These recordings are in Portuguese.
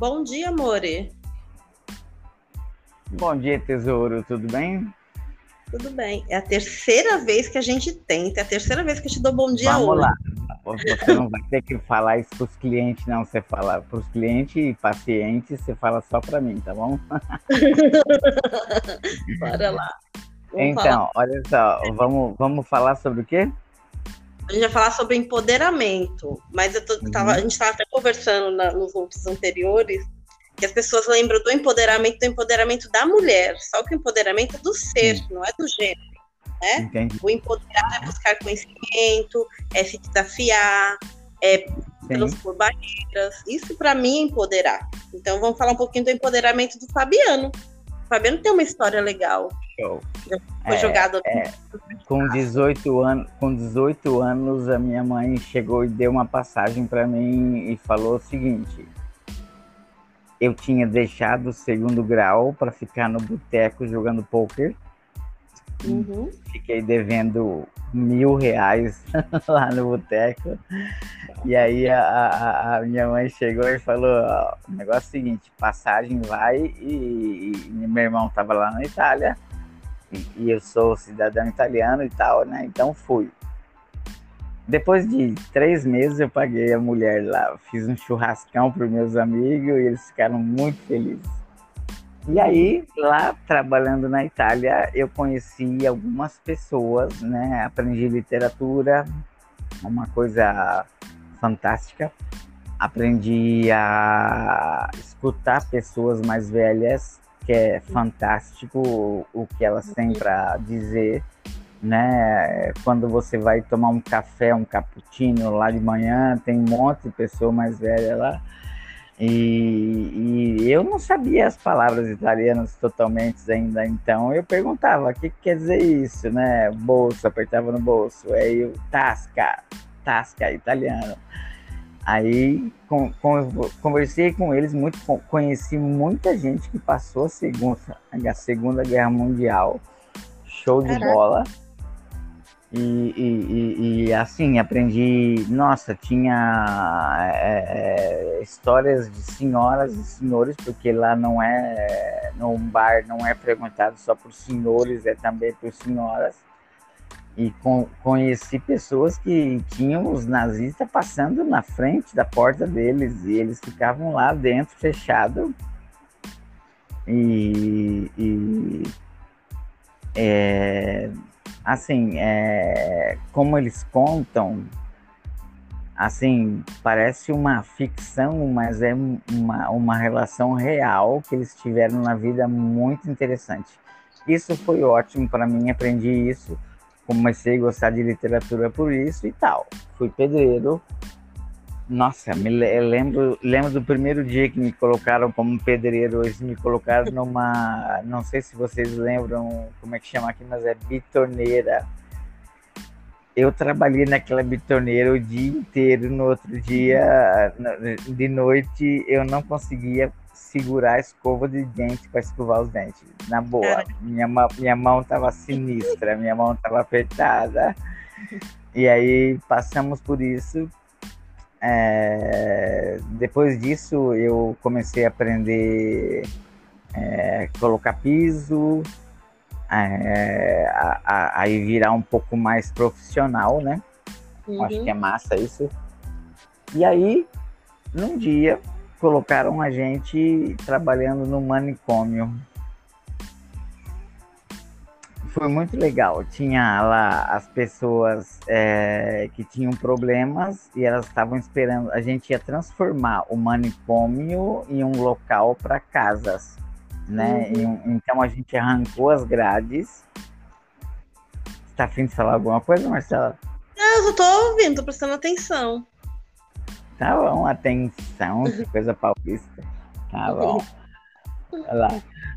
Bom dia, amore. Bom dia, tesouro, tudo bem? Tudo bem. É a terceira vez que a gente tenta, é a terceira vez que eu te dou bom dia Vamos hoje. lá. Você não vai ter que falar isso para os clientes, não. Você fala para os clientes e pacientes, você fala só para mim, tá bom? Bora lá. Vamos então, falar. olha só, vamos, vamos falar sobre o quê? A gente vai falar sobre empoderamento, mas eu tô- Uhum. tava- a gente estava até conversando na- nos outros anteriores que as pessoas lembram do empoderamento, do empoderamento da mulher, só que o empoderamento é do ser, não é do gênero. É? Entendi. O empoderar é buscar conhecimento, é se desafiar, é Sim. transpor barreiras. Isso para mim é empoderar. Então vamos falar um pouquinho do empoderamento do Fabiano. O Fabiano tem uma história legal. Show. Foi É, jogado Com 18 anos, com 18 anos, a minha mãe chegou e deu uma passagem para mim e falou o seguinte: eu tinha deixado o segundo grau para ficar no boteco jogando poker. Uhum. Fiquei devendo mil reais lá no boteco. E aí a, a- a minha mãe chegou e falou: ó, o negócio é o seguinte, passagem vai e, e meu irmão estava lá na Itália e, eu sou cidadão italiano e tal, né? Então fui. Depois de três meses eu paguei a mulher lá, fiz um churrascão para meus amigos e eles ficaram muito felizes. E aí, lá trabalhando na Itália, eu conheci algumas pessoas, né? Aprendi literatura, uma coisa fantástica. Aprendi a escutar pessoas mais velhas, que é fantástico o que elas têm para dizer, né? Quando você vai tomar um café, um cappuccino lá de manhã, tem um monte de pessoa mais velha lá. E, e eu não sabia as palavras italianas totalmente ainda, então eu perguntava o que, que quer dizer isso, né? Bolso, apertava no bolso, aí eu, tasca, tasca, italiano. Aí com, com- conversei com eles, muito, con- conheci muita gente que passou a segunda, a segunda Guerra Mundial, show de Caraca. bola. E, e- e- e, assim, aprendi. Nossa, tinha é, é, histórias de senhoras e senhores, porque lá não é. No bar não é frequentado só por senhores, é também por senhoras. E con- conheci pessoas que tinham os nazistas passando na frente da porta deles e eles ficavam lá dentro, fechado. E. e é, assim, é, como eles contam, assim, parece uma ficção, mas é um- uma, uma relação real que eles tiveram na vida muito interessante. Isso foi ótimo para mim, aprendi isso, comecei a gostar de literatura por isso e tal. Fui pedreiro. Nossa, me lembro, lembro do primeiro dia que me colocaram como pedreiro, eles me colocaram numa, não sei se vocês lembram como é que chama aqui, mas é bitoneira. Eu trabalhei naquela bitoneira o dia inteiro, no outro dia, de noite, eu não conseguia segurar a escova de dente para escovar os dentes. Na boa, Caraca. minha, mão- minha mão estava sinistra, minha mão estava apertada. E aí passamos por isso. É, depois disso, eu comecei a aprender é, colocar piso, é, a, a, aí virar um pouco mais profissional, né? Uhum. Acho que é massa isso. E aí, num dia, colocaram a gente trabalhando no manicômio. Foi muito legal. Tinha lá as pessoas é, que tinham problemas e elas estavam esperando. A gente ia transformar o manicômio em um local para casas, né? Uhum. Um- então a gente arrancou as grades. Você tá afim de falar alguma coisa, Marcela? Ah, eu só tô ouvindo, tô prestando atenção. Tá bom, atenção, que coisa paulista. Tá bom. Lá.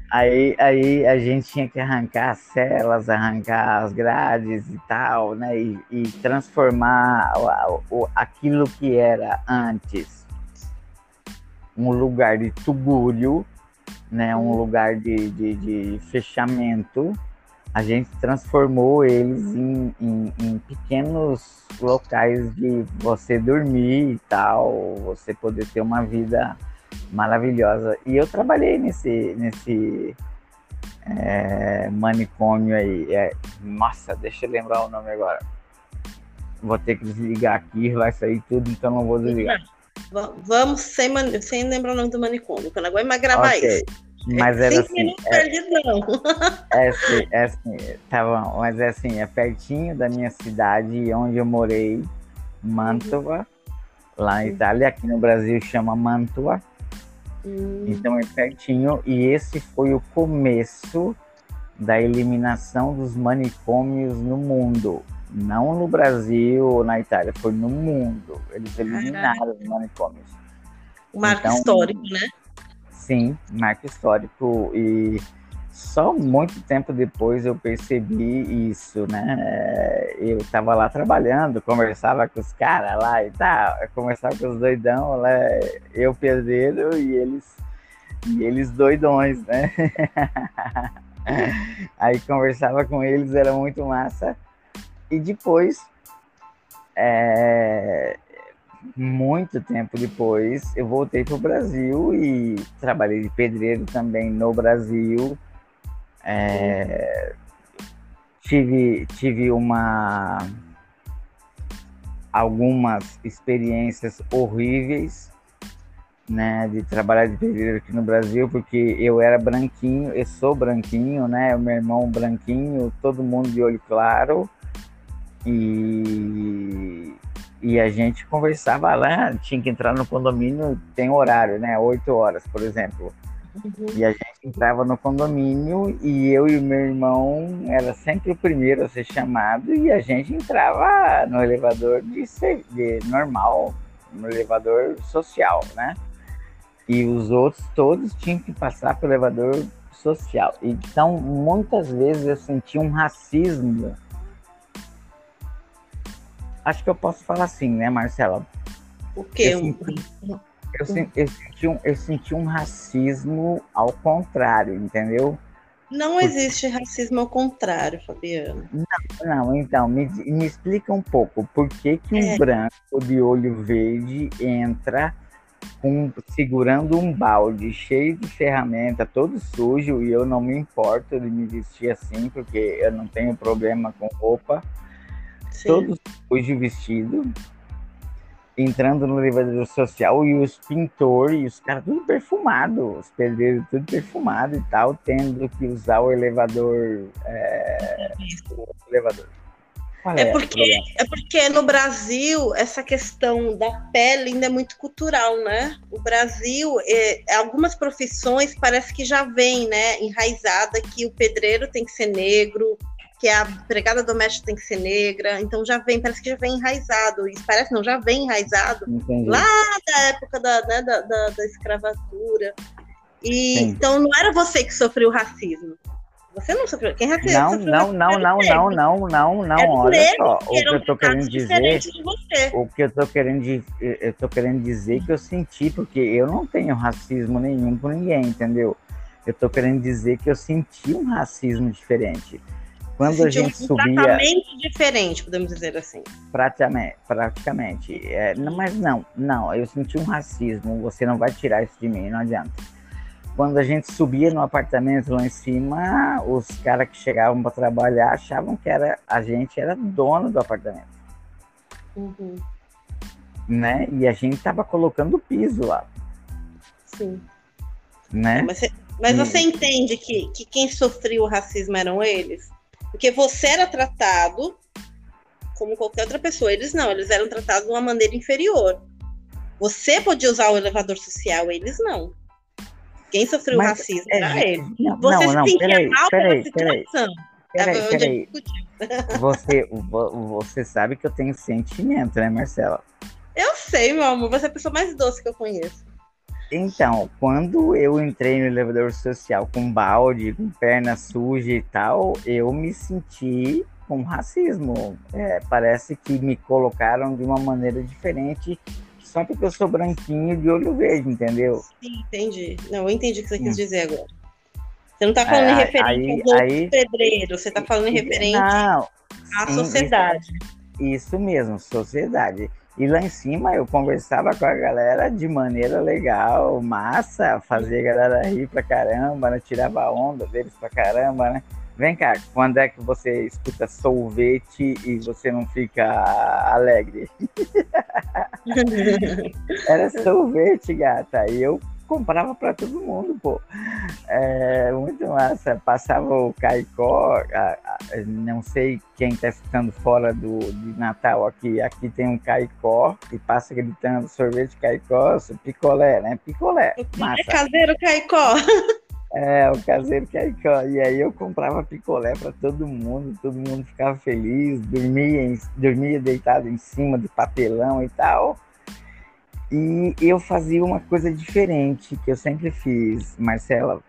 Aí, aí a gente tinha que arrancar as celas, arrancar as grades e tal, né? E, e transformar o, o- aquilo que era antes um lugar de tugúrio, né? Um lugar de, de, de fechamento. A gente transformou eles em, em, em pequenos locais de você dormir e tal, você poder ter uma vida maravilhosa. E eu trabalhei nesse, nesse é, manicômio aí. É, nossa, deixa eu lembrar o nome agora. Vou ter que desligar aqui, vai sair tudo, então não vou desligar. Vamos sem, sem lembrar o nome do manicômio, que eu não aguento mais gravar okay. isso. Mas é, era assim. É, é, assim, é assim, tá bom, mas é assim, é pertinho da minha cidade onde eu morei, Mantova, lá na Itália, aqui no Brasil chama Mantua. Hum. Então é pertinho, e esse foi o começo da eliminação dos manicômios no mundo. Não no Brasil ou na Itália, foi no mundo. Eles eliminaram Caraca. os manicômios. O marco então, histórico, né? Sim, marco histórico. E só muito tempo depois eu percebi isso, né? Eu estava lá trabalhando, conversava com os caras lá e tal, conversava com os doidão, né? eu pedreiro e eles, e eles doidões, né? Aí conversava com eles, era muito massa. E depois, é, muito tempo depois, eu voltei para o Brasil e trabalhei de pedreiro também no Brasil. É, tive, tive uma algumas experiências horríveis né, de trabalhar de pedreiro aqui no Brasil, porque eu era branquinho, eu sou branquinho, né, o meu irmão branquinho, todo mundo de olho claro, e, e a gente conversava lá, tinha que entrar no condomínio, tem horário, né? Oito horas, por exemplo. Uhum. E a gente entrava no condomínio e eu e o meu irmão era sempre o primeiro a ser chamado e a gente entrava no elevador de, de normal, no elevador social, né? E os outros todos tinham que passar pelo elevador social. Então, muitas vezes eu senti um racismo acho que eu posso falar assim, né, Marcela? O quê? Eu senti, eu, eu, senti um, eu senti um racismo ao contrário, entendeu? Não existe racismo ao contrário, Fabiano. Não, não então, me, me explica um pouco. Por que, que um é. branco de olho verde entra com, segurando um balde cheio de ferramenta, todo sujo, e eu não me importo de me vestir assim, porque eu não tenho problema com roupa Sim. todos hoje vestido, entrando no elevador social e os pintores e os caras tudo perfumado, os pedreiros tudo perfumado e tal, tendo que usar o elevador. É, o elevador. É, é, porque, é porque no Brasil essa questão da pele ainda é muito cultural, né? O Brasil, é, algumas profissões parece que já vem, né, enraizada que o pedreiro tem que ser negro, que a empregada doméstica tem que ser negra, então já vem, parece que já vem enraizado, isso parece não, já vem enraizado Entendi. lá da época da, né, da, da, da, escravatura. E Sim. então não era você que sofreu racismo. Você não sofreu. Quem racismo? Não, não, não, não, não, não, não, não. Olha só, o que eu tô querendo dizer. O que eu tô querendo, eu tô querendo dizer que eu senti, porque eu não tenho racismo nenhum com ninguém, entendeu? Eu tô querendo dizer que eu senti um racismo diferente. Quando a gente um subia. Tratamento diferente, podemos dizer assim. Praticamente. praticamente. É, mas não, não, eu senti um racismo. Você não vai tirar isso de mim, não adianta. Quando a gente subia no apartamento lá em cima, os caras que chegavam para trabalhar achavam que era, a gente era dono do apartamento. Uhum. Né? E a gente tava colocando o piso lá. Sim. Né? Mas, você, mas e... você entende que, que quem sofreu o racismo eram eles? Porque você era tratado como qualquer outra pessoa. Eles não, eles eram tratados de uma maneira inferior. Você podia usar o elevador social, eles não. Quem sofreu Mas, racismo é, era eles. Não, você não, se sentia peraí, mal peraí, pela situação. Peraí, peraí. Você, você sabe que eu tenho sentimento, né, Marcela? Eu sei, meu amor. Você é a pessoa mais doce que eu conheço. Então, quando eu entrei no elevador social com balde, com perna suja e tal, eu me senti com racismo. É, parece que me colocaram de uma maneira diferente só porque eu sou branquinho de olho verde, entendeu? Sim, entendi. Não, eu entendi o que você quis dizer agora. Você não está falando é, em referência ao aí, pedreiro, você está falando em referência não, à sim, sociedade. Isso, isso mesmo, sociedade. E lá em cima eu conversava com a galera de maneira legal, massa, fazia a galera rir pra caramba, né? Tirava a onda deles pra caramba, né? Vem cá, quando é que você escuta sorvete e você não fica alegre? Era sorvete, gata. E eu comprava para todo mundo, pô. É, muito massa. Passava o Caicó, a, a, não sei quem está escutando fora do, de Natal aqui, aqui tem um Caicó e passa gritando sorvete Caicó, picolé, né? Picolé. Massa. É caseiro Caicó. É, o caseiro Caicó. E aí eu comprava picolé para todo mundo, todo mundo ficava feliz, dormia, dormia deitado em cima do papelão e tal. E eu fazia uma coisa diferente que eu sempre fiz, Marcela.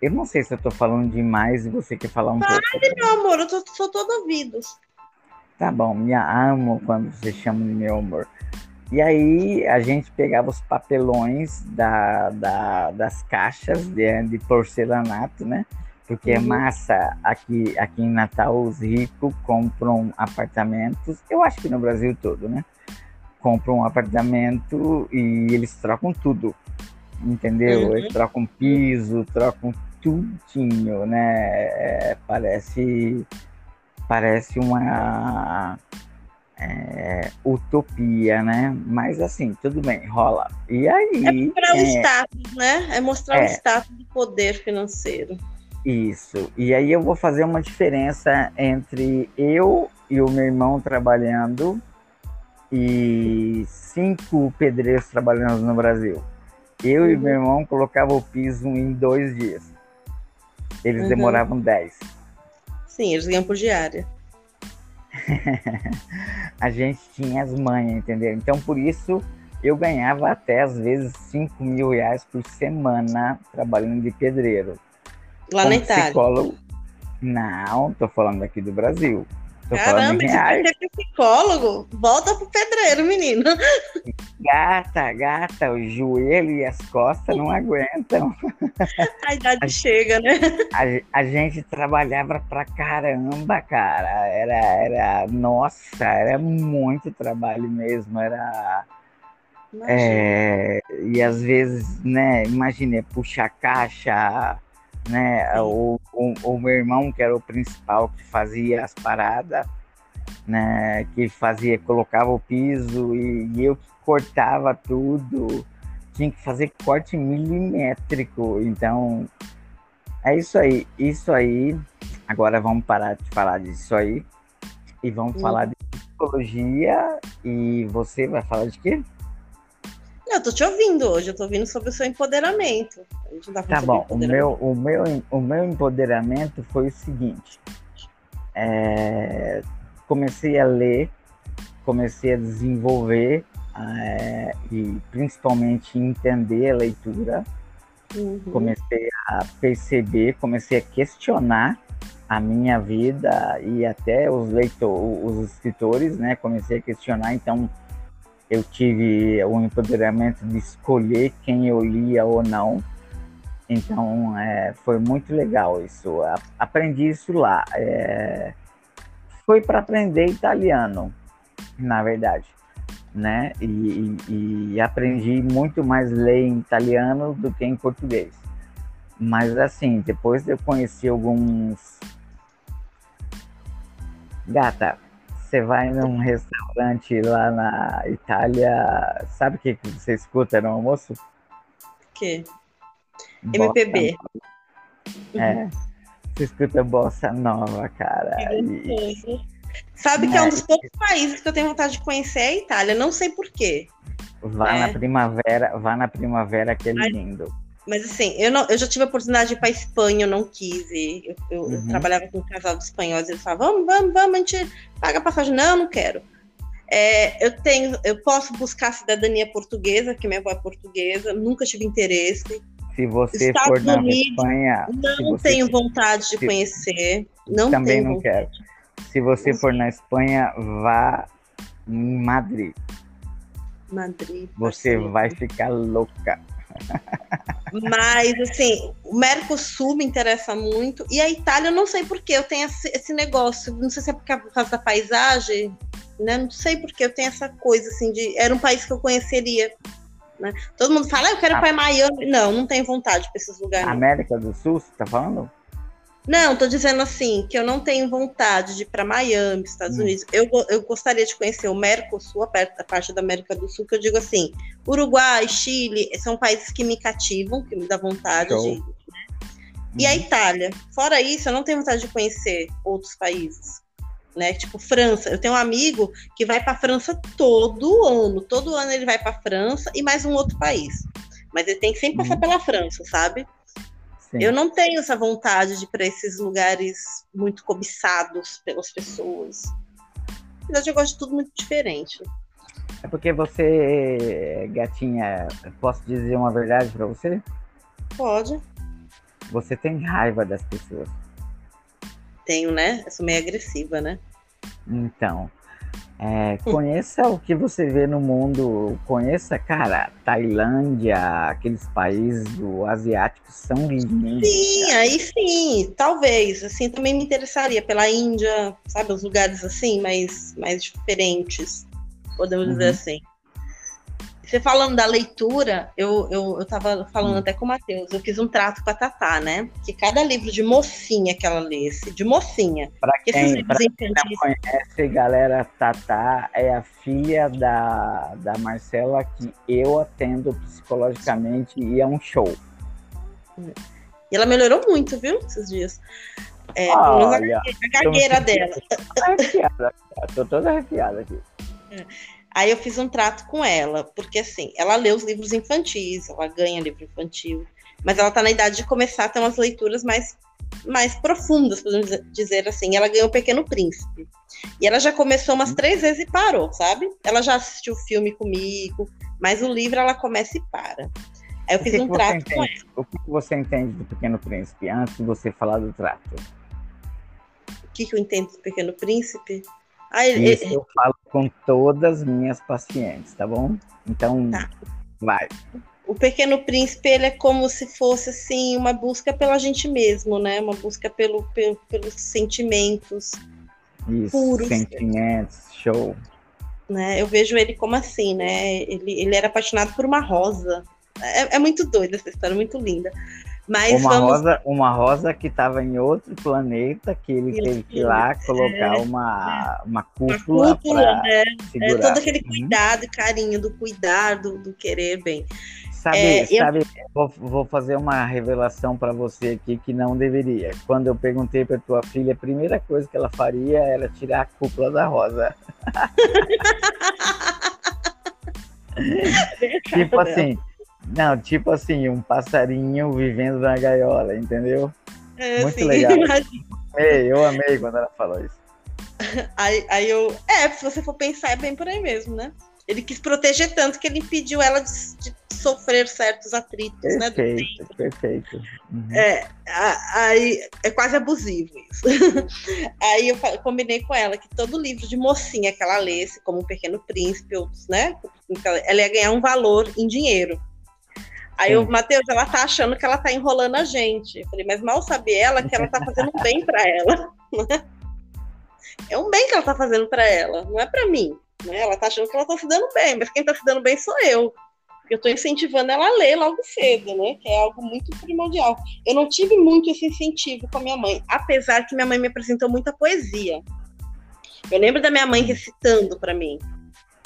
Eu não sei se eu tô falando demais e você quer falar um Fale, pouco. meu amor, eu tô, sou todo ouvidos. Tá bom, me amo quando você chama de meu amor. E aí a gente pegava os papelões da, da das caixas de, de, porcelanato, né? Porque é uhum. é massa. Aqui, aqui em Natal, os ricos compram apartamentos, eu acho que no Brasil todo, né? Compram um apartamento e eles trocam tudo, entendeu? Uhum. Eles trocam piso, trocam tudinho, né? É, parece, parece uma é, utopia, né? Mas assim, tudo bem, rola. E aí. É mostrar é, o status, né? É mostrar é, o status de poder financeiro. Isso. E aí eu vou fazer uma diferença entre eu e o meu irmão trabalhando e cinco pedreiros trabalhando no Brasil. Eu uhum. e meu irmão colocava o piso em dois dias. Eles uhum. demoravam dez. Sim, eles ganham por diária. a gente tinha as manhas, entendeu? Então por isso eu ganhava até às vezes 5 mil reais por semana trabalhando de pedreiro. Lá Como na Itália? Psicólogo. Não, tô falando aqui do Brasil. Tô Caramba, você ser psicólogo? Volta pro pedreiro, menino. Gata, gata, o joelho e as costas não aguentam. A idade a, chega, né? A, a, gente trabalhava pra caramba, cara. Era, era, nossa, era muito trabalho mesmo. Era. É, e às vezes, né, imagine, puxar caixa, né? O, o, o, meu irmão, que era o principal, que fazia as paradas, né? Que fazia, colocava o piso e, e eu que cortava tudo. Tinha que fazer corte milimétrico. Então, é isso aí. Isso aí. Agora vamos parar de falar disso aí. E vamos hum. falar de psicologia. E você vai falar de quê? Eu tô te ouvindo hoje, eu tô ouvindo sobre o seu empoderamento. Tá, tá bom, o meu, o, meu, o meu empoderamento foi o seguinte. É, comecei a ler, comecei a desenvolver é, e principalmente entender a leitura. Uhum. Comecei a perceber, comecei a questionar a minha vida e até os leitores, os escritores, né? Comecei a questionar, então eu tive o empoderamento de escolher quem eu lia ou não. Então, é, foi muito legal isso. Aprendi isso lá. É, foi para aprender italiano, na verdade, né? E, e, e, aprendi muito mais ler em italiano do que em português. Mas assim, depois eu conheci alguns. Gata, você vai num restaurante lá na Itália, sabe o que, que você escuta no almoço? O quê? MPB. É. Você escuta bossa nova, cara. E... Sabe que é um dos poucos países que eu tenho vontade de conhecer é a Itália, não sei porquê. Vá é. na primavera, vá na primavera que é lindo. Mas assim, eu, não, eu já tive a oportunidade de ir para Espanha, eu não quis ir. Eu, eu, uhum. eu, trabalhava com um casal de espanhóis, eles falavam, vamos, vamos, vamos, a gente paga a passagem. Não, não quero. É, eu tenho, eu posso buscar cidadania portuguesa, que minha avó é portuguesa, nunca tive interesse. Se você Estados for na Unidos, Espanha. Não tenho vontade de conhecer. Não também não vontade. quero. Se você for na Espanha, vá em Madrid. Madrid. Você vai ficar louca. Mas, assim, o Mercosul me interessa muito. E a Itália, eu não sei porquê, eu tenho esse, negócio. Não sei se é por causa da paisagem. né? Não sei porque eu tenho essa coisa assim de. Era um país que eu conheceria. Né? Todo mundo fala, ah, eu quero ah. ir para Miami. Não, não tenho vontade para esses lugares. América do Sul, você tá falando? Não, tô dizendo assim, que eu não tenho vontade de ir para Miami, Estados hum. Unidos. Eu, eu gostaria de conhecer o Mercosul, a parte da América do Sul, que eu digo assim, Uruguai, Chile, são países que me cativam, que me dá vontade Show. de. Né? E a uhum. Itália. Fora isso, eu não tenho vontade de conhecer outros países né? Tipo França. Eu tenho um amigo que vai para França todo ano. Todo ano ele vai para França e mais um outro país. Mas ele tem que sempre passar uhum. pela França, sabe? Sim. Eu não tenho essa vontade de ir para esses lugares muito cobiçados pelas pessoas. Na verdade, eu gosto de tudo muito diferente. É porque você, gatinha, posso dizer uma verdade para você? Pode. Você tem raiva das pessoas. Tenho, né? Eu sou meio agressiva, né? Então, é, conheça o que você vê no mundo, conheça, cara, Tailândia, aqueles países do asiáticos são lindos. Sim, cara. aí sim, talvez, assim, também me interessaria pela Índia, sabe, os lugares assim, mais, mais diferentes, podemos uhum. dizer assim. Você falando da leitura, eu, eu, eu tava falando até com o Matheus, eu fiz um trato com a Tatá, né? Que cada livro de mocinha que ela lesse, de mocinha. Pra quem, pra quem não conhece, galera, Tatá é a filha da, da Marcela que eu atendo psicologicamente e é um show. E ela melhorou muito, viu, esses dias. É, Olha, a gagueira dela. Arrepiada, tô toda arrepiada aqui. É. Aí eu fiz um trato com ela, porque assim, ela lê os livros infantis, ela ganha livro infantil, mas ela está na idade de começar a ter umas leituras mais, mais profundas, podemos dizer assim. Ela ganhou o Pequeno Príncipe. E ela já começou umas três vezes e parou, sabe? Ela já assistiu o filme comigo, mas o livro ela começa e para. Aí eu fiz um trato com ela. O que você entende do Pequeno Príncipe, antes de você falar do trato? O que, que eu entendo do Pequeno Príncipe? Isso eu falo com todas as minhas pacientes, tá bom? Então, tá. vai. O Pequeno Príncipe, ele é como se fosse, assim, uma busca pela gente mesmo, né? Uma busca pelo, pelo pelos sentimentos Isso, puros. sentimentos, show. Né? Eu vejo ele como assim, né? Ele, ele era apaixonado por uma rosa. É, é muito doida essa história, muito linda. Mas uma, vamos... rosa, uma rosa que estava em outro planeta, que ele teve que ir lá colocar é, uma, uma cúpula. Uma cúpula, né? É todo aquele uhum. cuidado, carinho do cuidar, do, do querer bem. Sabe, é, sabe eu... vou, vou, fazer uma revelação para você aqui que não deveria. Quando eu perguntei para tua filha, a primeira coisa que ela faria era tirar a cúpula da rosa. tipo assim, não, tipo assim, um passarinho vivendo na gaiola, entendeu? É, Muito sim, legal. Eu amei quando ela falou isso. Aí, aí eu. É, se você for pensar, é bem por aí mesmo, né? Ele quis proteger tanto que ele impediu ela de, de sofrer certos atritos, perfeito, né? Perfeito. Uhum. É, aí é quase abusivo isso. aí eu combinei com ela que todo livro de mocinha que ela lesse, como O Pequeno Príncipe, outros, né? Ela ia ganhar um valor em dinheiro. Aí o Matheus, ela tá achando que ela tá enrolando a gente. Eu falei, mas mal sabe ela que ela tá fazendo bem para ela. é um bem que ela tá fazendo para ela, não é para mim. Né? Ela tá achando que ela tá se dando bem, mas quem tá se dando bem sou eu. Eu tô incentivando ela a ler logo cedo, né? Que é algo muito primordial. Eu não tive muito esse incentivo com a minha mãe, apesar que minha mãe me apresentou muita poesia. Eu lembro da minha mãe recitando para mim.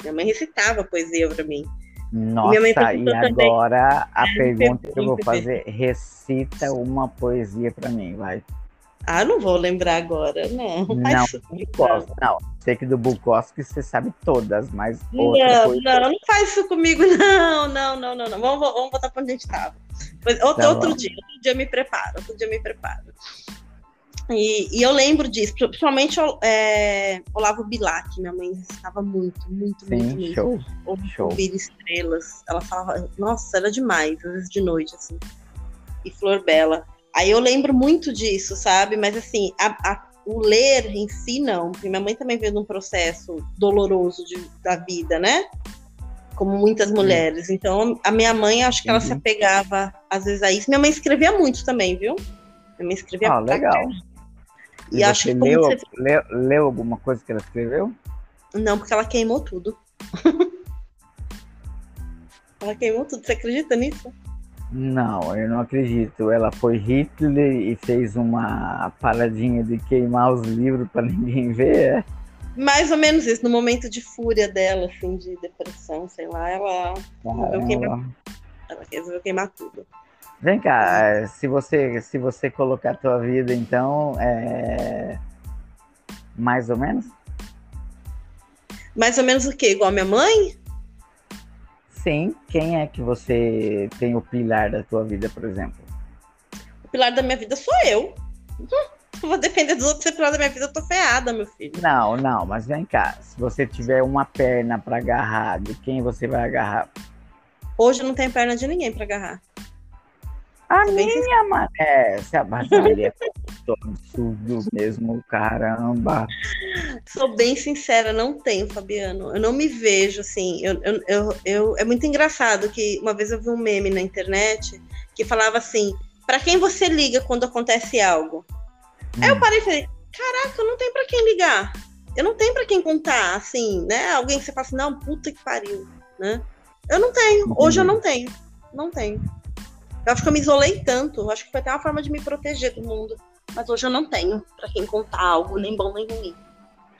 Minha mãe recitava poesia para mim. Nossa, e agora a pergunta que eu vou fazer, recita uma poesia para mim, vai. Ah, não vou lembrar agora, não. Não, Bukowski, não. Sei que do Bukowski você sabe todas, mas Não, não, não faz isso comigo, não, não, não, não, não. Vamos, vamos voltar para onde a gente estava. Outro, tá outro dia, outro dia eu me preparo, outro dia eu me preparo. E, e, eu lembro disso, principalmente é, Olavo Bilac, minha mãe estava muito, muito, Sim, muito, show, muito. Ouvir, show. estrelas. Ela falava, nossa, era demais, às vezes de noite, assim. E Flor Bela. Aí eu lembro muito disso, sabe? Mas assim, a, a, o ler em si, não. Porque minha mãe também veio de um processo doloroso de, da vida, né? Como muitas mulheres. Então, a minha mãe, acho que ela se uhum. apegava, às vezes, a isso. Minha mãe escrevia muito também, viu? Minha mãe escrevia ah, legal. E, e acho que leu, você... leu, leu, alguma coisa que ela escreveu? Não, porque ela queimou tudo. ela queimou tudo. Você acredita nisso? Não, eu não acredito. Ela foi Hitler e fez uma paradinha de queimar os livros para ninguém ver. É? Mais ou menos isso, no momento de fúria dela, assim, de depressão, sei lá, ela, resolveu, queimar, ela resolveu queimar tudo. Vem cá, é, se você, se você colocar a tua vida, então, é... mais ou menos? Mais ou menos o quê? Igual a minha mãe? Sim. Quem é que você tem o pilar da tua vida, por exemplo? O pilar da minha vida sou eu. vou depender dos outros ser pilar da minha vida, eu tô ferrada, meu filho. Não, não, mas vem cá. Se você tiver uma perna para agarrar, de quem você vai agarrar? Hoje não tem perna de ninguém para agarrar. A minha, mané, se abaixaria é absurdo mesmo, caramba. Sou bem sincera, não tenho, Fabiano. Eu não me vejo assim. Eu, eu, eu, eu, é muito engraçado que uma vez eu vi um meme na internet que falava assim: para quem você liga quando acontece algo? Hum. Aí eu hum. parei e falei: caraca, eu não tenho para quem ligar. Eu não tenho para quem contar, assim, né? Alguém que você fala assim: não, puta que pariu, né? Eu não tenho. Hoje eu não tenho. Não tenho. Eu acho que eu me isolei tanto. Eu acho que foi até uma forma de me proteger do mundo. Mas hoje eu não tenho para quem contar algo, nem bom nem ruim.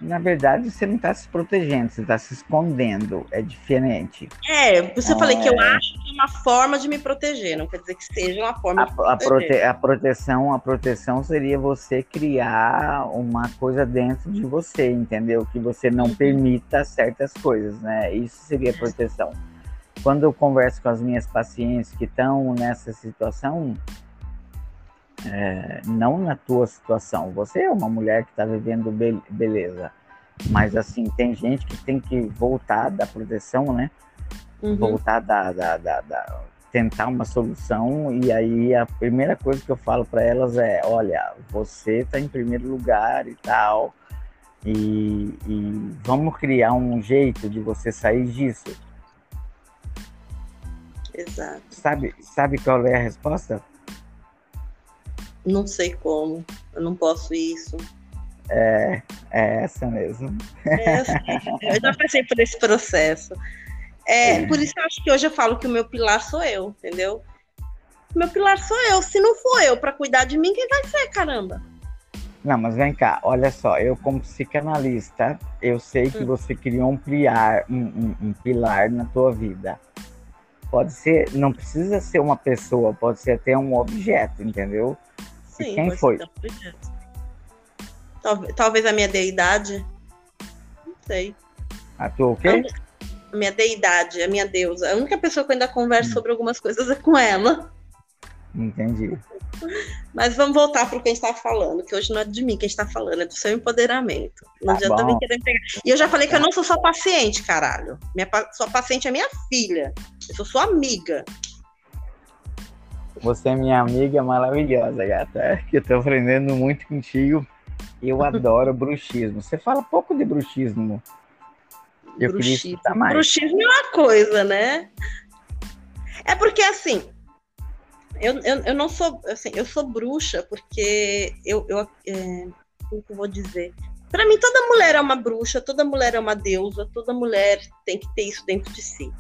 Na verdade, você não está se protegendo, você está se escondendo. É diferente. É, por isso eu falei que eu é. acho que é uma forma de me proteger, não quer dizer que seja uma forma a, de a, prote a proteção, a proteção seria você criar uma coisa dentro de você, entendeu? Que você não uhum. permita certas coisas, né? Isso seria proteção quando eu converso com as minhas pacientes que estão nessa situação, é, não na tua situação, você é uma mulher que está vivendo be beleza, mas assim, tem gente que tem que voltar da proteção, né? Uhum. Voltar da, da, da, da, tentar uma solução, e aí a primeira coisa que eu falo para elas é: olha, você está em primeiro lugar e tal, e, e vamos criar um jeito de você sair disso Exato. Sabe, sabe qual é a resposta? Não sei como. Eu não posso isso. É, é essa mesmo. É, eu, eu já passei por esse processo. É, é, Por isso eu acho que hoje eu falo que o meu pilar sou eu, entendeu? meu pilar sou eu. Se não for eu para cuidar de mim, quem vai ser, caramba? Não, mas vem cá, olha só, eu como psicanalista, eu sei que hum. você criou um pilar, um, um, um pilar na tua vida. Pode ser, não precisa ser uma pessoa, pode ser até um objeto, entendeu? Sim, e quem foi? Talvez, talvez a minha deidade. Não sei. A tua o quê? A minha deidade, a minha deusa. A única pessoa que eu ainda converso hum. sobre algumas coisas é com ela. Entendi. Mas vamos voltar para o que a gente está falando, que hoje não é de mim que a gente está falando, é do seu empoderamento. Não tá adianta vir querer pegar. E eu já falei que eu não sou sua paciente, caralho. Minha, sua paciente é minha filha. Eu sou sua amiga. Você é minha amiga maravilhosa, gata. Que eu tô aprendendo muito contigo. Eu adoro bruxismo. Você fala pouco de bruxismo. Eu bruxismo. mais. Bruxismo é uma coisa, né? É porque assim, eu, eu, eu não sou, assim, eu sou bruxa porque eu, eu é, como que eu vou dizer? Para mim, toda mulher é uma bruxa, toda mulher é uma deusa, toda mulher tem que ter isso dentro de si.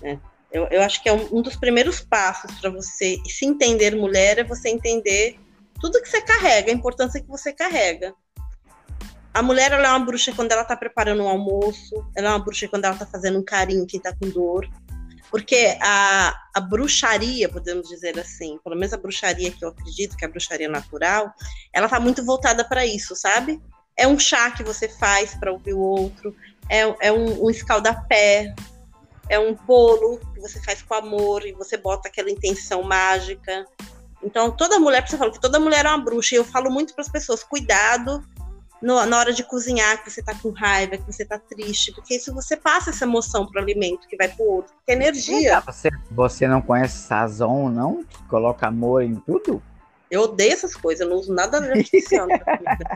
Né? Eu, eu acho que é um, um dos primeiros passos para você se entender mulher é você entender tudo que você carrega, a importância que você carrega. A mulher ela é uma bruxa quando ela está preparando um almoço, ela é uma bruxa quando ela está fazendo um carinho quem está com dor. Porque a, a bruxaria, podemos dizer assim, pelo menos a bruxaria que eu acredito, que é a bruxaria natural, ela está muito voltada para isso, sabe? É um chá que você faz para ouvir o outro, é, é um, um escaldapé, é um bolo que você faz com amor e você bota aquela intenção mágica. Então, toda mulher, você falou que toda mulher é uma bruxa, e eu falo muito para as pessoas: cuidado no, na hora de cozinhar, que você tá com raiva, que você tá triste, porque isso você passa essa emoção pro alimento que vai pro outro, que é energia. Você, você não conhece Sazon, não? Que coloca amor em tudo? Eu odeio essas coisas, eu não uso nada artificial.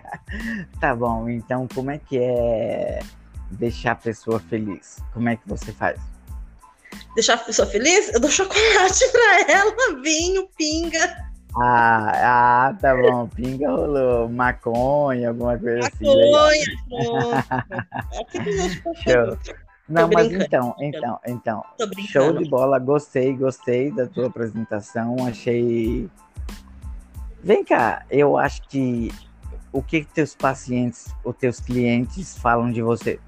tá bom, então como é que é deixar a pessoa feliz? Como é que você faz? Deixar a pessoa feliz? Eu dou chocolate pra ela, vinho, pinga. Ah, ah, tá bom. Pinga rolou. Maconha, alguma coisa Maconha, assim. Maconha, Show. Não, mas então, então, então. Show de bola, gostei, gostei da tua apresentação, achei. Vem cá, eu acho que o que, que teus pacientes, os teus clientes falam de você?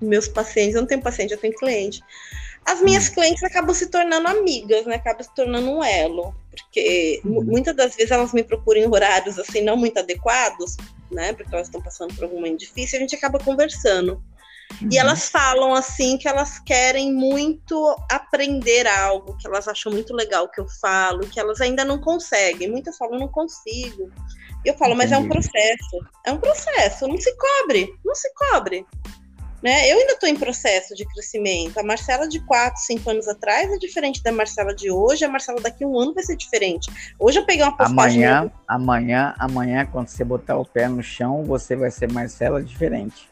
Meus pacientes, eu não tenho paciente, eu tenho cliente. As minhas hum. clientes acabam se tornando amigas, né? Acabam se tornando um elo, porque hum. muitas das vezes elas me procuram em horários assim não muito adequados, né? Porque elas estão passando por algum momento difícil, a gente acaba conversando. Uhum. E elas falam assim que elas querem muito aprender algo, que elas acham muito legal o que eu falo, que elas ainda não conseguem. Muitas falam, não consigo. E eu falo, mas é um processo. É um processo, não se cobre, não se cobre. Né? Eu ainda estou em processo de crescimento. A Marcela de 4, 5 anos atrás é diferente da Marcela de hoje. A Marcela daqui a um ano vai ser diferente. Hoje eu peguei uma postagem. Amanhã, amanhã, amanhã, quando você botar o pé no chão, você vai ser Marcela diferente.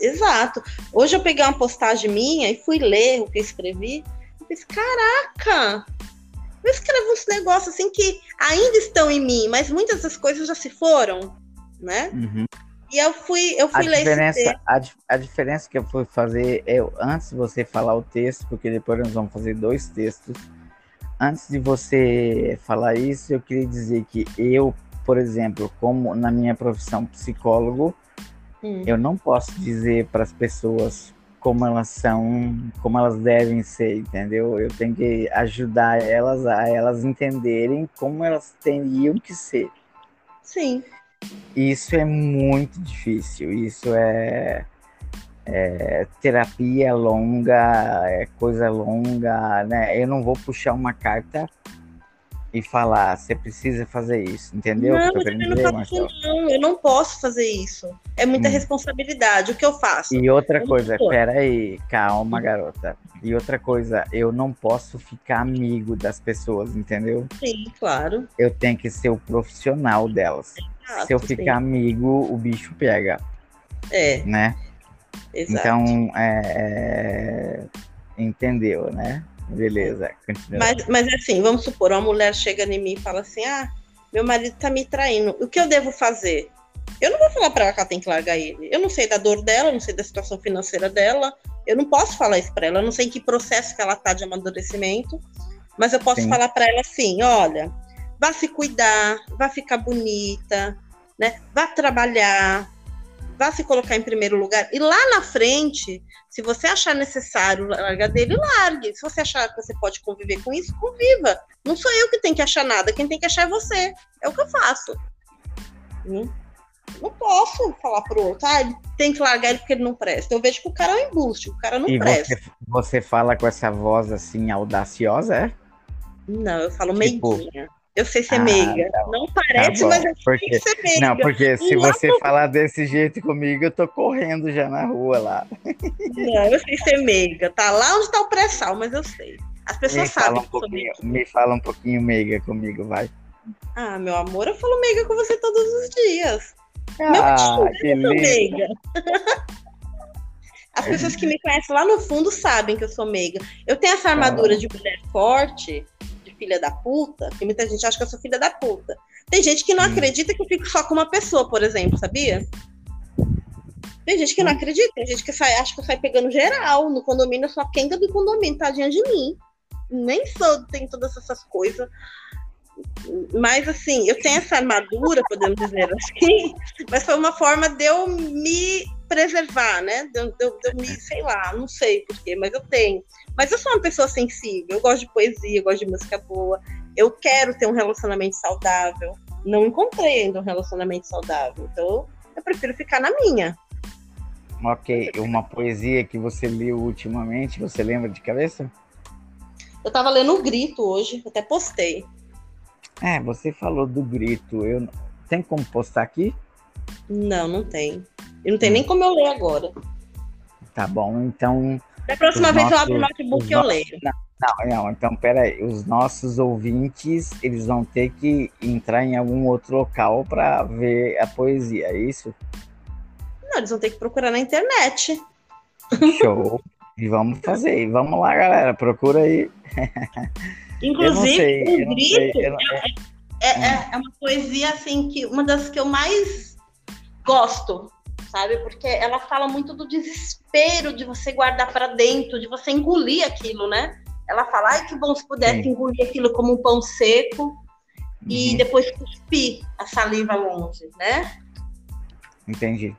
Exato. Hoje eu peguei uma postagem minha e fui ler o que eu escrevi. Eu pensei, caraca! Eu escrevo uns negócios assim que ainda estão em mim, mas muitas das coisas já se foram, né? Uhum. E eu fui, eu fui a ler diferença, esse a, a, diferença que eu fui fazer é antes de você falar o texto, porque depois nós vamos fazer dois textos. Antes de você falar isso, eu queria dizer que eu, por exemplo, como na minha profissão psicólogo, Hum. Eu não posso dizer para as pessoas como elas são, como elas devem ser, entendeu? Eu tenho que ajudar elas a elas entenderem como elas teriam que ser. Sim. Isso é muito difícil. Isso é, é terapia longa, é coisa longa, né? Eu não vou puxar uma carta e falar, você precisa fazer isso, entendeu? Não, eu não faço não, eu não posso fazer isso. É muita hum. responsabilidade. O que eu faço? E outra eu coisa, peraí, calma, garota. E outra coisa, eu não posso ficar amigo das pessoas, entendeu? Sim, claro. Eu tenho que ser o profissional delas. Exato, Se eu ficar sim. amigo, o bicho pega. É. Né? Exato. Então, é, é... entendeu, né? Beleza, continua. Mas, mas assim, vamos supor, uma mulher chega em mim e fala assim: ah, meu marido tá me traindo, o que eu devo fazer? Eu não vou falar para ela que ela tem que largar ele. Eu não sei da dor dela, eu não sei da situação financeira dela. Eu não posso falar isso para ela. Eu não sei em que processo que ela tá de amadurecimento. Mas eu posso Sim. falar para ela assim: olha, vá se cuidar, vá ficar bonita, né? Vá trabalhar, vá se colocar em primeiro lugar. E lá na frente, se você achar necessário largar dele, largue. Se você achar que você pode conviver com isso, conviva. Não sou eu que tenho que achar nada, quem tem que achar é você. É o que eu faço. Hum? Não posso falar pro outro, ah, ele tem que largar ele porque ele não presta. Eu vejo que o cara é um embuste, o cara não e presta. Você, você fala com essa voz assim audaciosa, é? Não, eu falo tipo, meiguinha. Eu sei ser ah, meiga. Tá não parece, tá mas eu porque, sei ser meiga. Não, porque se você falar desse jeito comigo, eu tô correndo já na rua lá. Não, eu sei ser meiga. Tá lá onde tá o pré-sal, mas eu sei. As pessoas me sabem um que eu sou meiga. Me fala um pouquinho meiga comigo, vai. Ah, meu amor, eu falo meiga com você todos os dias. Ah, meu que eu sou meiga. As pessoas que me conhecem lá no fundo sabem que eu sou meiga. Eu tenho essa armadura ah. de mulher forte filha da puta, porque muita gente acha que eu sou filha da puta. Tem gente que não hum. acredita que eu fico só com uma pessoa, por exemplo, sabia? Tem gente que não acredita, tem gente que sai, acha que eu saio pegando geral. No condomínio eu sou a quenga do condomínio, tadinha de mim. Nem sou, tem todas essas coisas. Mas assim, eu tenho essa armadura, podemos dizer assim, mas foi uma forma de eu me preservar, né? De, de, de eu me, sei lá, não sei porquê, mas eu tenho. Mas eu sou uma pessoa sensível, eu gosto de poesia, eu gosto de música boa, eu quero ter um relacionamento saudável. Não encontrei ainda um relacionamento saudável, então eu prefiro ficar na minha. Ok, uma poesia que você leu ultimamente, você lembra de cabeça? Eu tava lendo o Grito hoje, até postei. É, você falou do Grito. Eu... Tem como postar aqui? Não, não tem. E não tem nem como eu ler agora. Tá bom, então da próxima vez nossos, eu abro o notebook e eu leio. Não, não, então peraí. Os nossos ouvintes, eles vão ter que entrar em algum outro local para ver a poesia, é isso? Não, eles vão ter que procurar na internet. Show. e vamos fazer. Vamos lá, galera. Procura aí. Inclusive, o grito. é, é, é uma poesia assim que uma das que eu mais gosto, sabe? Porque ela fala muito do desespero de você guardar para dentro, de você engolir aquilo, né? Ela fala, ai, que bom se pudesse Sim. engolir aquilo como um pão seco uhum. e depois cuspir a saliva longe, né? Entendi.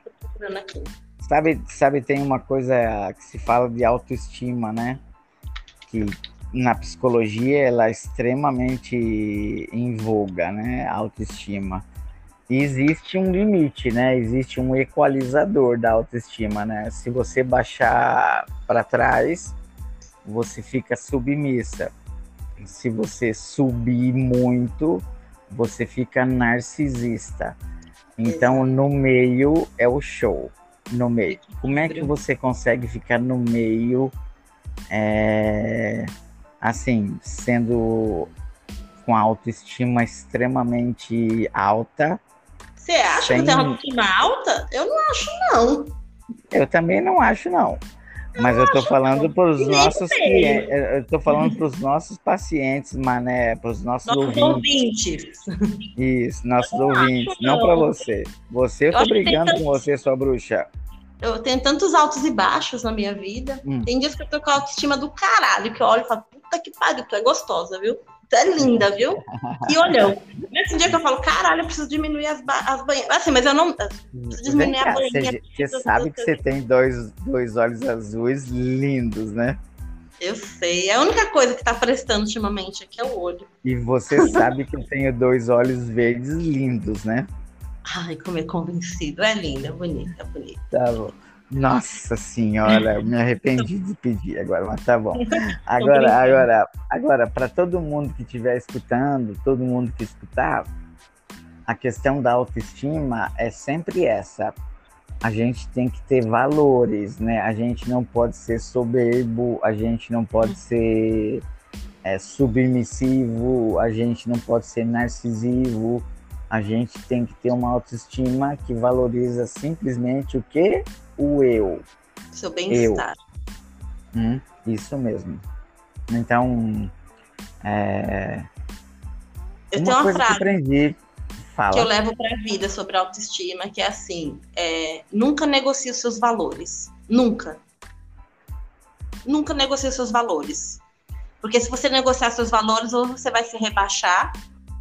Sabe, sabe, tem uma coisa que se fala de autoestima, né? Que na psicologia ela é extremamente em voga, né? A autoestima. E existe um limite, né? Existe um equalizador da autoestima, né? Se você baixar para trás, você fica submissa. Se você subir muito, você fica narcisista. Então, no meio é o show. No meio. Como é que você consegue ficar no meio, é, assim, sendo com a autoestima extremamente alta? Você acha sem... que tem autoestima alta? Eu não acho, não. Eu também não acho, não. Mas eu tô falando para os nossos clientes, eu tô falando para os nossos pacientes, mané, para os nossos, nossos ouvintes. ouvintes. Isso, nossos eu ouvintes, não, não para você. Você eu tô brigando com você, sua bruxa. Eu tenho tantos altos e baixos na minha vida. Hum. Tem dias que eu tô com a autoestima do caralho, que eu olho e falo, puta que pariu, tu é gostosa, viu? Tu é linda, viu? E olhão. Nesse dia que eu falo, caralho, eu preciso diminuir as, ba as banheiras. Assim, mas eu não. Preciso diminuir cá, a banheira. Você sabe que você tem dois, dois olhos azuis lindos, né? Eu sei. A única coisa que tá prestando ultimamente aqui é o olho. E você sabe que eu tenho dois olhos verdes lindos, né? Ai, como é convencido. É linda, é bonita, bonita. Tá bom. Nossa senhora, eu me arrependi de pedir agora, mas tá bom. Agora, agora, agora, para todo mundo que estiver escutando, todo mundo que escutar, a questão da autoestima é sempre essa. A gente tem que ter valores, né? A gente não pode ser soberbo, a gente não pode ser é, submissivo, a gente não pode ser narcisivo. A gente tem que ter uma autoestima que valoriza simplesmente o que? o eu. Seu bem-estar. Hum, isso mesmo. Então, é... eu tenho uma frase que, aprendi, fala. que eu levo para a vida sobre autoestima, que é assim: é, nunca negocie os seus valores. Nunca. Nunca negocie os seus valores. Porque se você negociar seus valores, ou você vai se rebaixar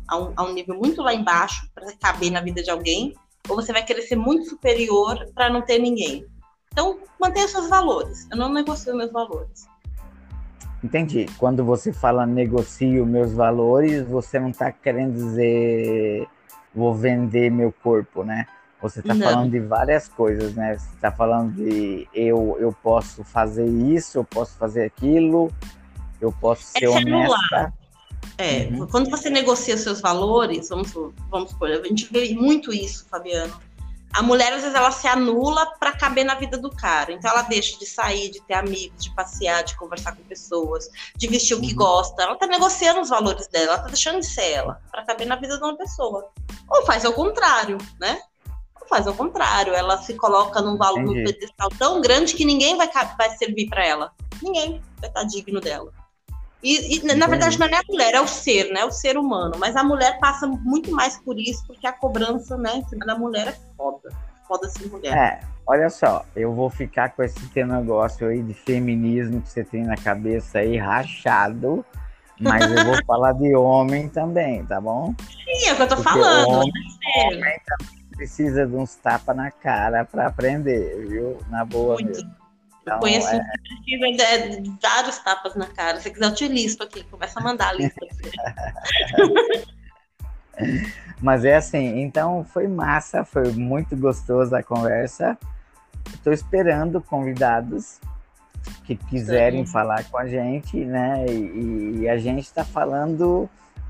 a um, a um nível muito lá embaixo para caber na vida de alguém, ou você vai querer ser muito superior para não ter ninguém. Então, mantenha seus valores. Eu não negocio meus valores. Entendi. Quando você fala negocio meus valores, você não está querendo dizer vou vender meu corpo, né? Você está falando de várias coisas, né? Você está falando de eu, eu posso fazer isso, eu posso fazer aquilo, eu posso ser é honesta. É, uhum. quando você negocia seus valores, vamos, vamos supor, a gente vê muito isso, Fabiano. A mulher, às vezes, ela se anula para caber na vida do cara. Então, ela deixa de sair, de ter amigos, de passear, de conversar com pessoas, de vestir o que uhum. gosta. Ela tá negociando os valores dela, ela tá deixando de ser ela para caber na vida de uma pessoa. Ou faz ao contrário, né? Ou faz ao contrário. Ela se coloca num valor, num pedestal tão grande que ninguém vai, vai servir para ela. Ninguém vai estar digno dela. E, e na verdade, não é a mulher, é o ser, né? O ser humano. Mas a mulher passa muito mais por isso, porque a cobrança, né, em cima da mulher é foda. Foda ser mulher. É, olha só, eu vou ficar com esse teu negócio aí de feminismo que você tem na cabeça aí, rachado. Mas eu vou falar de homem também, tá bom? Sim, é o que eu tô porque falando. Homem, homem também precisa de uns tapas na cara para aprender, viu? Na boa muito. mesmo. Então, eu conheço é... é... vários tapas na cara. Se você quiser, eu te listo aqui. Começa a mandar a lista. Mas é assim, então foi massa, foi muito gostosa a conversa. Estou esperando convidados que quiserem Sim. falar com a gente, né? E, e a gente está falando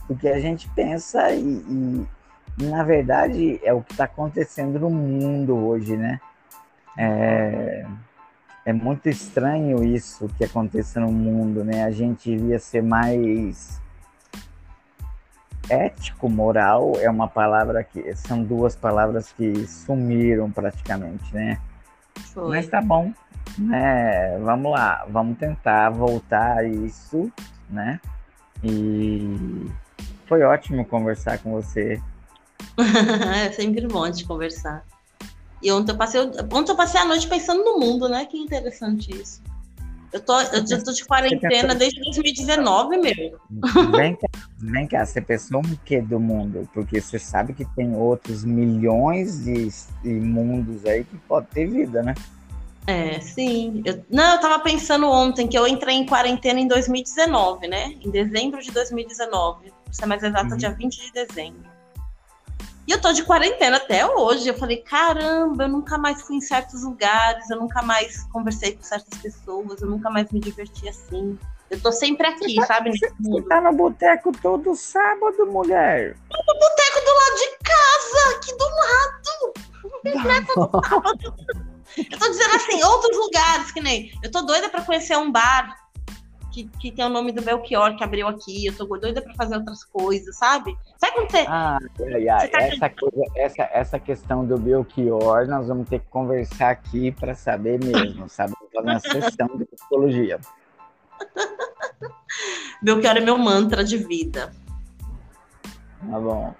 o que a gente pensa e, e, e, na verdade é o que está acontecendo no mundo hoje, né? É, é muito estranho isso que acontece no mundo, né? A gente iria ser mais ético, moral, é uma palavra que são duas palavras que sumiram praticamente, né? Foi. Mas tá bom, né? Vamos lá, vamos tentar voltar a isso, né? E Foi ótimo conversar com você. é sempre bom de conversar. E ontem eu passei, ontem eu passei a noite pensando no mundo, né? Que interessante isso. Eu tô, eu já tô de quarentena desde 2019, meu. Vem cá, vem cá, você pensou o que do mundo? Porque você sabe que tem outros milhões de, de mundos aí que pode ter vida, né? É, sim. Eu, não, eu tava pensando ontem que eu entrei em quarentena em 2019, né? Em dezembro de 2019. Pra ser mais exato, uhum. dia 20 de dezembro. E eu tô de quarentena até hoje. Eu falei, caramba, eu nunca mais fui em certos lugares, eu nunca mais conversei com certas pessoas, eu nunca mais me diverti assim. Eu tô sempre aqui, você tá- sabe? Tá, você tá no boteco todo sábado, mulher. Eu tô no boteco do lado de casa, aqui do lado. Não é todo sábado. Eu tô dizendo assim, outros lugares, que nem. Eu tô doida pra conhecer um bar que, que tem o nome do Belchior que abriu aqui. Eu tô doida pra fazer outras coisas, sabe? Sabe quando você. Ah, ai, ai, tá essa, coisa, essa, essa questão do Belchior, nós vamos ter que conversar aqui para saber mesmo, sabe? Na sessão de psicologia. Belchior é meu mantra de vida. Tá bom.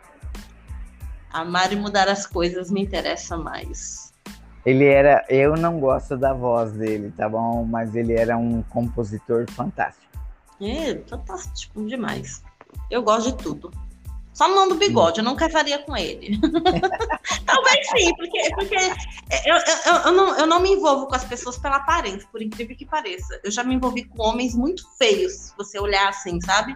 Amar e mudar as coisas me interessa mais. Ele era. Eu não gosto da voz dele, tá bom? Mas ele era um compositor fantástico. É, fantástico demais. Eu gosto de tudo. Só não do bigode, eu não casaria com ele. Talvez sim, porque, porque eu, eu, eu, não, eu não me envolvo com as pessoas pela aparência, por incrível que pareça. Eu já me envolvi com homens muito feios, se você olhar assim, sabe?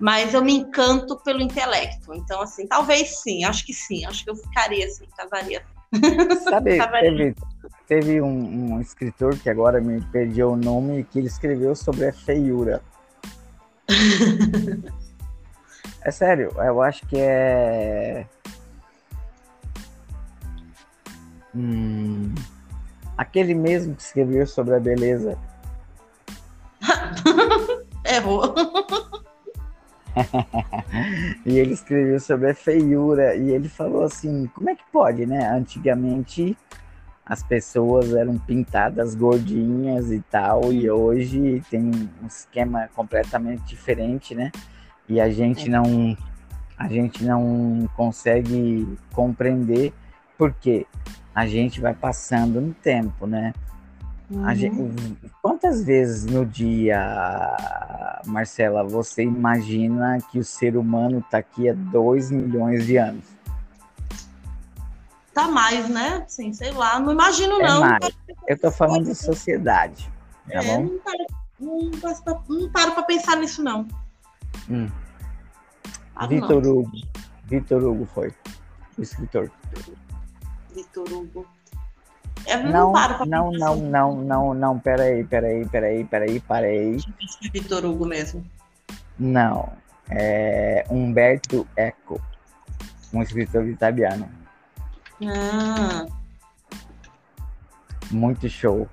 Mas eu me encanto pelo intelecto. Então, assim, talvez sim, acho que sim. Acho que eu ficaria assim, casaria. Sabe, teve, teve um, um, escritor que agora me perdeu o nome, que ele escreveu sobre a feiura. é sério, eu acho que é. Hum, aquele mesmo que escreveu sobre a beleza. Errou. e ele escreveu sobre a feiura e ele falou assim, como é que pode, né? Antigamente as pessoas eram pintadas gordinhas e tal, e hoje tem um esquema completamente diferente, né? E a gente é. não a gente não consegue compreender porque a gente vai passando no tempo, né? Uhum. Gente, quantas vezes no dia, Marcela, você imagina que o ser humano está aqui há 2 milhões de anos? Tá mais, né? Sim, sei lá, não imagino é não. Mais. Eu tô falando de sociedade, tá é, bom? Não paro, não, não paro pra pensar nisso, não. Hum. Vitor Hugo. Vitor Hugo foi o escritor. Vitor Hugo. Eu não, não, não, não, não, não, não, peraí, peraí, peraí, peraí, parei. Vitor Hugo mesmo. Não, é Humberto Eco, um escritor italiano. Ah. Muito show.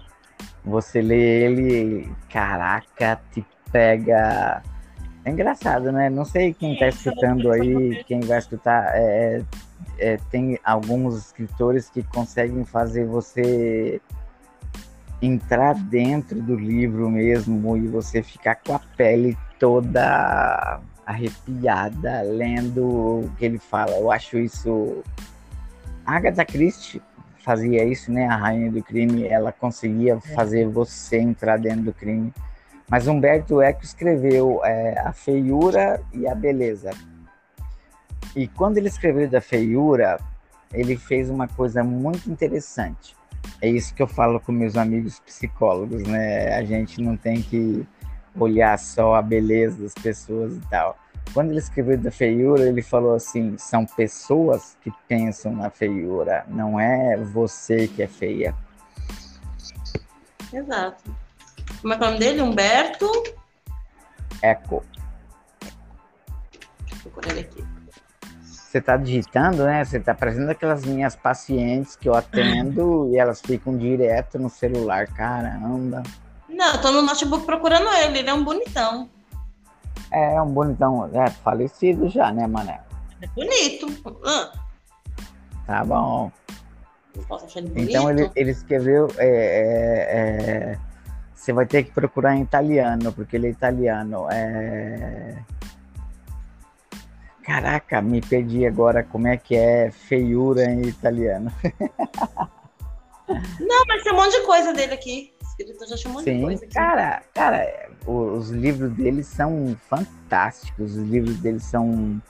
Você lê ele, caraca, te pega. É engraçado, né? Não sei quem está escutando aí, quem vai escutar, é, é, tem alguns escritores que conseguem fazer você entrar dentro do livro mesmo e você ficar com a pele toda arrepiada lendo o que ele fala. Eu acho isso. Agatha Christie fazia isso, né? A rainha do crime, ela conseguia é. fazer você entrar dentro do crime. Mas Humberto Eco escreveu é, A Feiura e a Beleza. E quando ele escreveu da feiura, ele fez uma coisa muito interessante. É isso que eu falo com meus amigos psicólogos, né? A gente não tem que olhar só a beleza das pessoas e tal. Quando ele escreveu da feiura, ele falou assim: são pessoas que pensam na feiura, não é você que é feia. Exato. Como é, é o nome dele? Humberto? Eco. Vou procurar ele aqui você está digitando, né? Você está parecendo aquelas minhas pacientes que eu atendo e elas ficam direto no celular, caramba. Não, eu tô no notebook procurando ele, ele é um bonitão. É, é um bonitão, é falecido já, né, Mané? É bonito. Ah. Tá bom. Ele então ele, ele escreveu. É, é, é, você vai ter que procurar em italiano, porque ele é italiano. É Caraca, me perdi agora como é que é feiura em italiano. Não, mas tem um monte de coisa dele aqui. O escritor já chamou Sim, de coisa aqui. cara, cara, os livros dele são fantásticos. Os livros dele são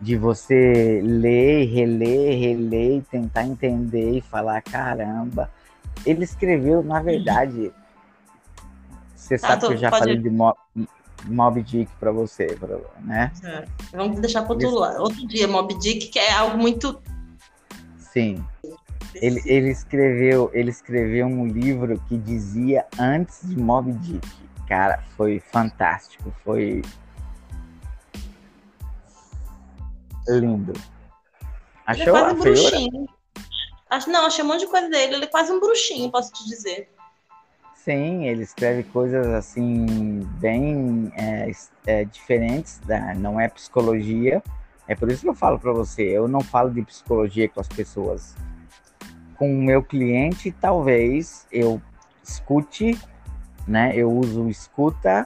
de você ler, reler, reler e tentar entender e falar, caramba. Ele escreveu, na verdade, você sabe tô- que eu já falei ir. de Mob Dick pra você, né? É. Vamos deixar para outro, lado. outro dia, Mob Dick, que é algo muito. Sim. Ele, ele escreveu, ele escreveu um livro que dizia antes de Mob Dick. Cara, foi fantástico, foi lindo. Ele é Achou quase um bruxinho. Acho, não, achei um monte de coisa dele. Ele é quase um bruxinho, posso te dizer. Sim, ele escreve coisas assim bem é, é, diferentes, da, não é psicologia. É por isso que eu falo para você, eu não falo de psicologia com as pessoas. Com o meu cliente, talvez eu escute, né? Eu uso escuta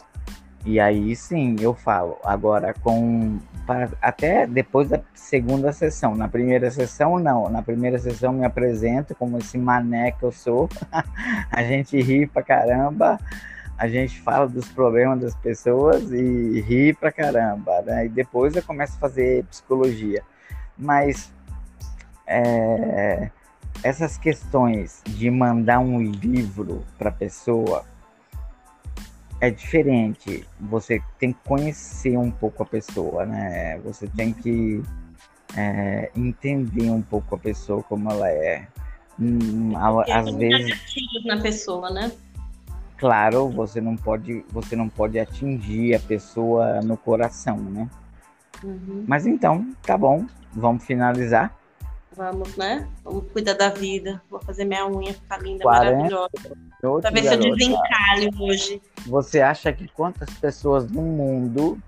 e aí sim eu falo. Agora com até depois da segunda sessão. Na primeira sessão não. Na primeira sessão me apresento como esse mané que eu sou. a gente ri pra caramba, a gente fala dos problemas das pessoas e ri pra caramba, né? E depois eu começo a fazer psicologia. Mas é, essas questões de mandar um livro pra pessoa é diferente. Você tem que conhecer um pouco a pessoa, né? Você tem que é, entender um pouco a pessoa como ela é. Hum, às vezes na pessoa, né? Claro, você não pode, você não pode atingir a pessoa no coração, né? Uhum. Mas então, tá bom, vamos finalizar. Vamos, né? Vamos cuidar da vida. Vou fazer minha unha ficar linda, 40 maravilhosa. Outro ver se eu garoto. desencalho hoje. Você acha que quantas pessoas no mundo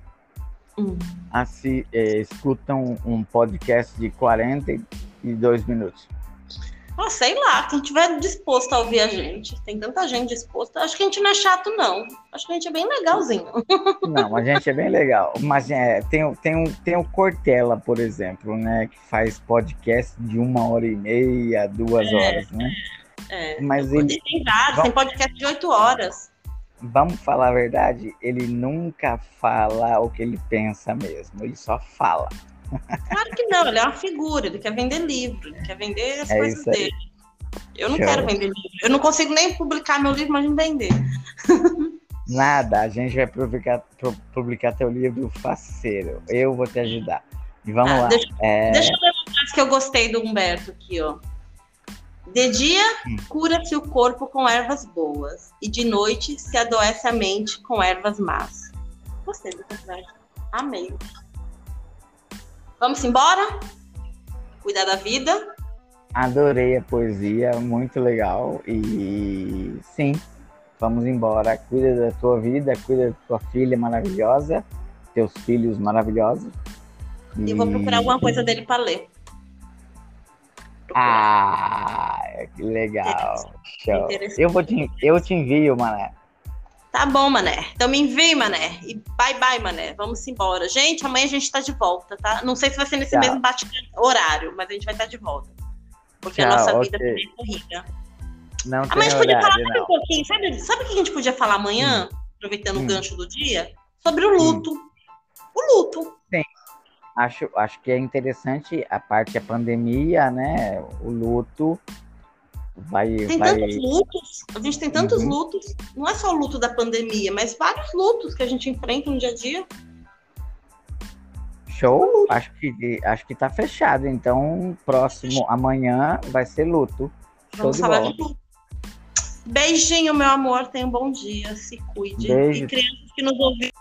Hum. assi- eh, escutam um podcast de 42 minutos? Ah, sei lá, quem tiver disposto a ouvir a gente. Tem tanta gente disposta. Acho que a gente não é chato, não. Acho que a gente é bem legalzinho. Não, a gente é bem legal. Mas é, tem, o- tem, tem o Cortella, por exemplo, né? Que faz podcast de uma hora e meia, duas É. horas, né? É. Mas ele, Tem vários, tem podcast de oito horas. vamos falar a verdade, ele nunca fala o que ele pensa mesmo, ele só fala. Claro que não, ele é uma figura, ele quer vender livro, ele quer vender as É coisas dele. Eu não Show. quero vender livro. Eu não consigo nem publicar meu livro, imagina vender. Nada, a gente vai publicar, pu- publicar teu livro faceiro. Eu vou te ajudar. E vamos Ah, lá. deixa- É, Deixa eu ler uma frase que eu gostei do Humberto aqui, ó. De dia, Hum. cura-se o corpo com ervas boas, e de noite se adoece a mente com ervas más. Gostei dessa frase. Amei. Vamos embora? Cuidar da vida? Adorei a poesia, muito legal. E sim, vamos embora. Cuida da tua vida, cuida da tua filha maravilhosa, teus filhos maravilhosos. E eu vou procurar alguma coisa dele para ler. Ah, que legal. Show. Eu, vou te, eu te envio, mané. Tá bom, mané. Então me envie, mané. E bye, bye, mané. Vamos embora. Gente, amanhã a gente tá de volta, tá? Não sei se vai ser nesse Tchau. mesmo bate horário, mas a gente vai estar de volta. Porque a Tchau, nossa ok. vida é corrida. Não Amanhã a gente podia falar um pouquinho. Sabe, sabe o que a gente podia falar amanhã, aproveitando Hum. o gancho do dia? Sobre o luto. O luto. Acho, acho que é interessante a parte da pandemia, né? O luto vai. Tem vai... tantos lutos. A gente tem tantos Uhum. lutos. Não é só o luto da pandemia, mas vários lutos que a gente enfrenta no dia a dia. Show? Acho que, acho que tá fechado. Então, próximo amanhã vai ser luto. Show Vamos de falar bola. de luto. Beijinho, meu amor. Tenha um bom dia. Se cuide. Beijo. E crianças que nos ouviram.